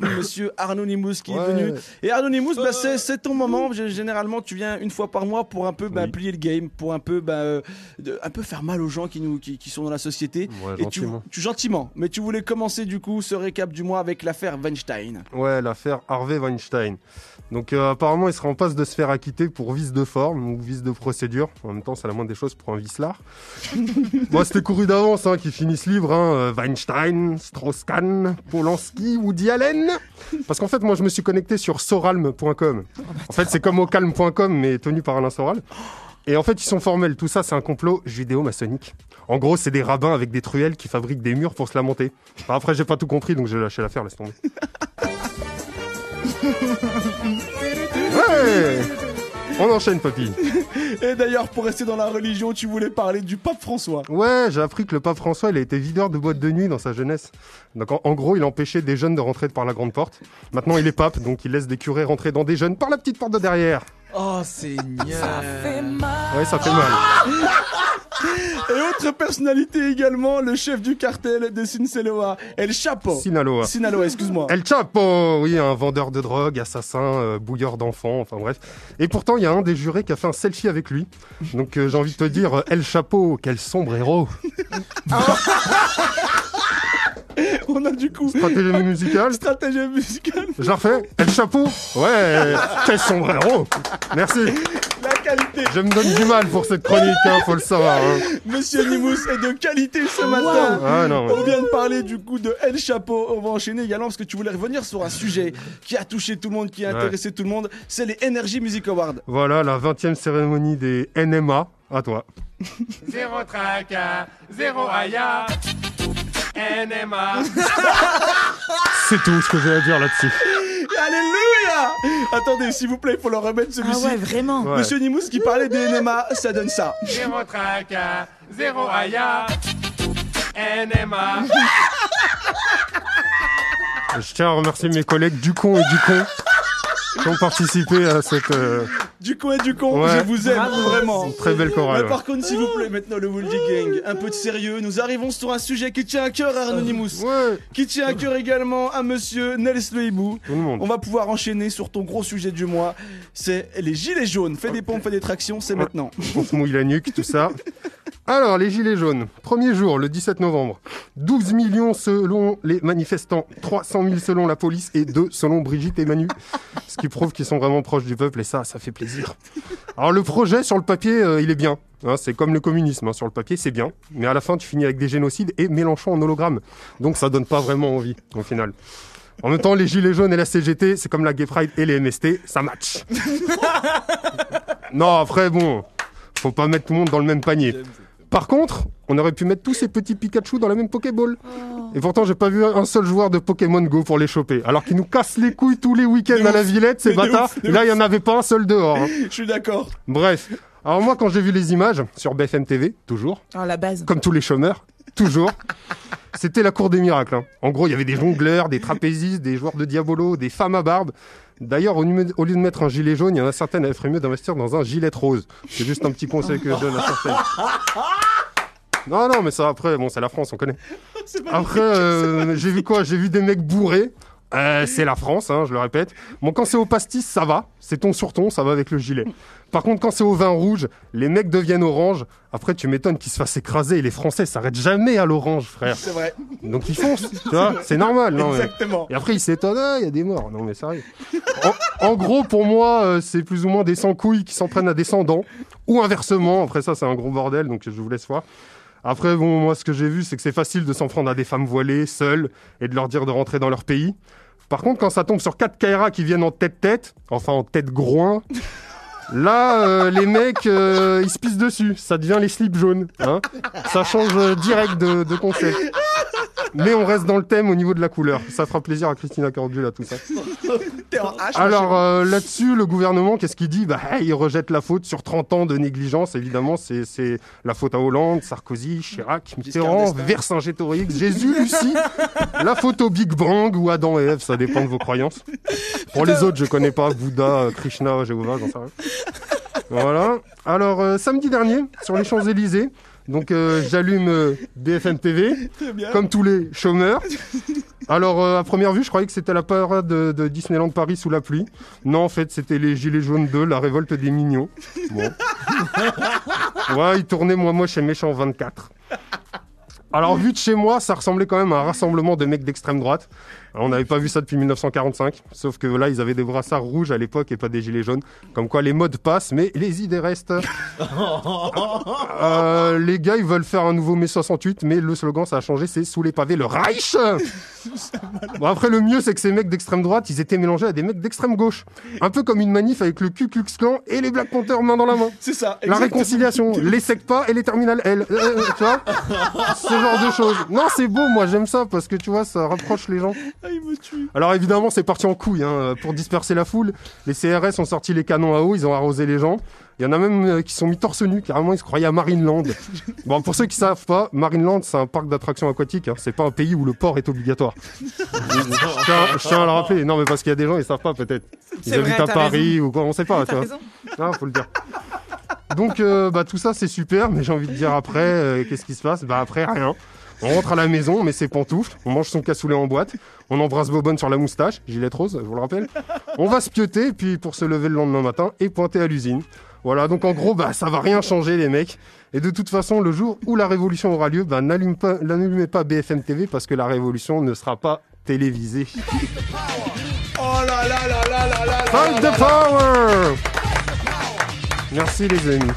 Monsieur Arnaud Nimous qui est venu. Et Arnaud Nimous, bah, c'est ton moment. Généralement, tu viens une fois par mois pour un peu bah, plier le game, pour un peu, bah, euh, un peu faire mal aux gens qui, nous, qui, sont dans la société. et gentiment. Tu, gentiment. Mais tu voulais commencer du coup ce récap du mois avec l'affaire Weinstein. Ouais, l'affaire Harvey Weinstein. Donc euh, apparemment, il sera en passe de se faire acquitter pour vice de forme ou vice de procédure. En même temps, c'est la moindre des choses pour un vicelard. Moi, c'était couru d'avance hein, qui finit ce livre. Hein, euh, Weinstein, Strauss-Kahn, Polanski, Woody Allen. Parce qu'en fait, moi, je me suis connecté sur soralm.com. En fait, c'est comme ocalm.com, mais tenu par Alain Soral. Et en fait, ils sont formels. Tout ça, c'est un complot judéo-maçonnique. En gros, c'est des rabbins avec des truelles qui fabriquent des murs pour se lamenter. après, j'ai pas tout compris, donc j'ai lâché l'affaire, laisse tomber. Ouais On enchaîne, papy. Et d'ailleurs, pour rester dans la religion, tu voulais parler du pape François. Ouais, j'ai appris que le pape François, il a été videur de boîte de nuit dans sa jeunesse. Donc en, gros, il empêchait des jeunes de rentrer par la grande porte. Maintenant, il est pape, donc il laisse des curés rentrer dans des jeunes par la petite porte de derrière. Oh, Seigneur. Ça fait mal. Ouais, ça fait mal. Et autre personnalité également, le chef du cartel de Sinaloa, El Chapo. Sinaloa. Sinaloa, excuse-moi. El Chapo, oui, un vendeur de drogue, assassin, euh, bouilleur d'enfants, enfin bref. Et pourtant, il y a un des jurés qui a fait un selfie avec lui. Donc euh, j'ai envie de te dire, El Chapo, quel sombre héros. On a du coup. Stratégie musicale. Stratégie musicale. Je la refais. El Chapeau. Ouais. Quel sombrero. Merci. Qualité. Je me donne du mal pour cette chronique, hein, faut le savoir. Hein. Monsieur Nimous est de qualité ce matin. Ah, non, On vient de parler du coup de El Chapeau. On va enchaîner également parce que tu voulais revenir sur un sujet qui a touché tout le monde, qui a intéressé tout le monde. C'est les Energy Music Awards. Voilà, la 20e cérémonie des NMA. À toi. zéro tracas, zéro aya. NMA. C'est tout ce que j'ai à dire là-dessus. Alléluia Attendez, s'il vous plaît, il faut leur remettre celui-ci. Ah ouais, vraiment. Monsieur Nimous qui parlait des NMA, ça donne ça. Zéro tracas, zéro aya. NMA. Je tiens à remercier mes collègues du con et du con qui ont participé à cette. Euh, du et du con, je vous aime vraiment. très belle chorale. Mais par contre, s'il vous plaît, maintenant le Woolly Gang, un peu de sérieux. Nous arrivons sur un sujet qui tient à cœur à Anonymous, qui tient à cœur également à Monsieur Nels Le Hibou. On va pouvoir enchaîner sur ton gros sujet du mois. C'est les gilets jaunes. Fais des pompes, fais des tractions, c'est maintenant. On se mouille la nuque, tout ça. Alors, les Gilets jaunes. Premier jour, le 17 novembre. 12 millions selon les manifestants, 300 000 selon la police et 2 selon Brigitte et Manu. Ce qui prouve qu'ils sont vraiment proches du peuple et ça, ça fait plaisir. Alors, le projet, sur le papier, euh, il est bien. Hein, c'est comme le communisme. Hein, sur le papier, c'est bien. Mais à la fin, tu finis avec des génocides et Mélenchon en hologramme. Donc, ça donne pas vraiment envie, au final. En même temps, les Gilets jaunes et la CGT, c'est comme la Gay Pride et les MST, ça match. non, après, bon, faut pas mettre tout le monde dans le même panier. Par contre, on aurait pu mettre tous ces petits Pikachu dans la même Pokéball. Oh. Et pourtant, j'ai pas vu un seul joueur de Pokémon Go pour les choper. Alors qu'ils nous cassent les couilles tous les week-ends à la Villette, ces bâtards. Là, il y en avait pas un seul dehors. Hein. Je suis d'accord. Bref. Alors moi, quand j'ai vu les images sur BFM TV, toujours. Ah, la base. Comme tous les chômeurs, toujours. C'était la cour des miracles. Hein. En gros, il y avait des jongleurs, des trapézistes, des joueurs de diabolo, des femmes à barbe. D'ailleurs, au, lieu de mettre un gilet jaune, il y en a certaines qui feraient mieux d'investir dans un gilet rose. C'est juste un petit conseil que je donne à certaines. Non, non, mais ça après, bon, c'est la France, on connaît. Après, euh, j'ai vu quoi? J'ai vu des mecs bourrés. Euh, c'est la France, hein, je le répète. Bon, quand c'est au pastis, ça va. C'est ton sur ton, ça va avec le gilet. Par contre, quand c'est au vin rouge, les mecs deviennent orange. Après, tu m'étonnes qu'ils se fassent écraser. Et les Français s'arrêtent jamais à l'orange, frère. C'est vrai. Donc ils foncent, tu vois. C'est normal. Non, Exactement. Et après, ils s'étonnent. Ah, il y a des morts. Non, mais sérieux. En, en gros, pour moi, euh, c'est plus ou moins des sans-couilles qui s'en prennent à des sans-dents. Ou inversement. Après ça, c'est un gros bordel. Donc je vous laisse voir. Après, bon, moi, ce que j'ai vu, c'est que c'est facile de s'en prendre à des femmes voilées, seules, et de leur dire de rentrer dans leur pays. Par contre, quand ça tombe sur quatre Kaira qui viennent en tête-tête, enfin en tête-groin, là, euh, les mecs, euh, ils se pissent dessus. Ça devient les slips jaunes. Hein ça change euh, direct de, de concept. Mais on reste dans le thème au niveau de la couleur. Ça fera plaisir à Christina Cordula, tout ça. Alors euh, là-dessus, le gouvernement, qu'est-ce qu'il dit? Bah, Il rejette la faute sur 30 ans de négligence. Évidemment, c'est la faute à Hollande, Sarkozy, Chirac, Mitterrand, Vercingétorix, Jésus, Lucie. la faute au Big Bang ou Adam et Ève, ça dépend de vos croyances. Pour les autres, je connais pas Bouddha, Krishna, Jéhovah, j'en sais rien. Voilà. Alors, euh, samedi dernier, sur les Champs-Élysées, donc euh, j'allume euh, BFM TV, comme tous les chômeurs. Alors, euh, à première vue, je croyais que c'était la parade de, de, Disneyland Paris sous la pluie. Non, en fait, c'était les Gilets jaunes 2, la révolte des mignons. Bon. ouais, ils tournaient moi moi chez Méchant 24. Alors, vu de chez moi, ça ressemblait quand même à un rassemblement de mecs d'extrême droite. On n'avait pas vu ça depuis 1945, sauf que là, ils avaient des brassards rouges à l'époque et pas des gilets jaunes. Comme quoi, les modes passent, mais les idées restent. euh, les gars, ils veulent faire un nouveau mai 68, mais le slogan, ça a changé, c'est sous les pavés le Reich. bon, après, le mieux, c'est que ces mecs d'extrême droite, ils étaient mélangés à des mecs d'extrême gauche. Un peu comme une manif avec le Ku Klux Klan et les Black Panthers main dans la main. C'est ça. La réconciliation, les pas et les terminales L. Euh, euh, tu vois genre de choses. Non, c'est beau, moi, j'aime ça parce que tu vois, ça rapproche les gens. Ah, il me tue. Alors évidemment, c'est parti en couille hein, pour disperser la foule. Les CRS ont sorti les canons à eau, ils ont arrosé les gens. Il y en a même euh, qui sont mis torse nu, carrément ils se croyaient à Marineland. bon, pour ceux qui savent pas, Marineland c'est un parc d'attractions aquatiques, hein. c'est pas un pays où le port est obligatoire. je, tiens, à le rappeler, non mais parce qu'il y a des gens ils savent pas peut-être. Ils habitent à Paris ou quoi, on sait pas, tu vois. Non, faut le dire. Donc euh, bah tout ça c'est super, mais j'ai envie de dire après, euh, qu'est-ce qui se passe? Bah après rien. On rentre à la maison, on met ses pantoufles, on mange son cassoulet en boîte, on embrasse Bobonne sur la moustache, gilet rose, je vous le rappelle. On va se pioter, puis pour se lever le lendemain matin et pointer à l'usine. Voilà, donc en gros, bah, ça va rien changer, les mecs. Et de toute façon, le jour où la révolution aura lieu, bah, n'allumez pas, pas BFM TV parce que la révolution ne sera pas télévisée. Oh là là là là là là Fight the power Merci les amis.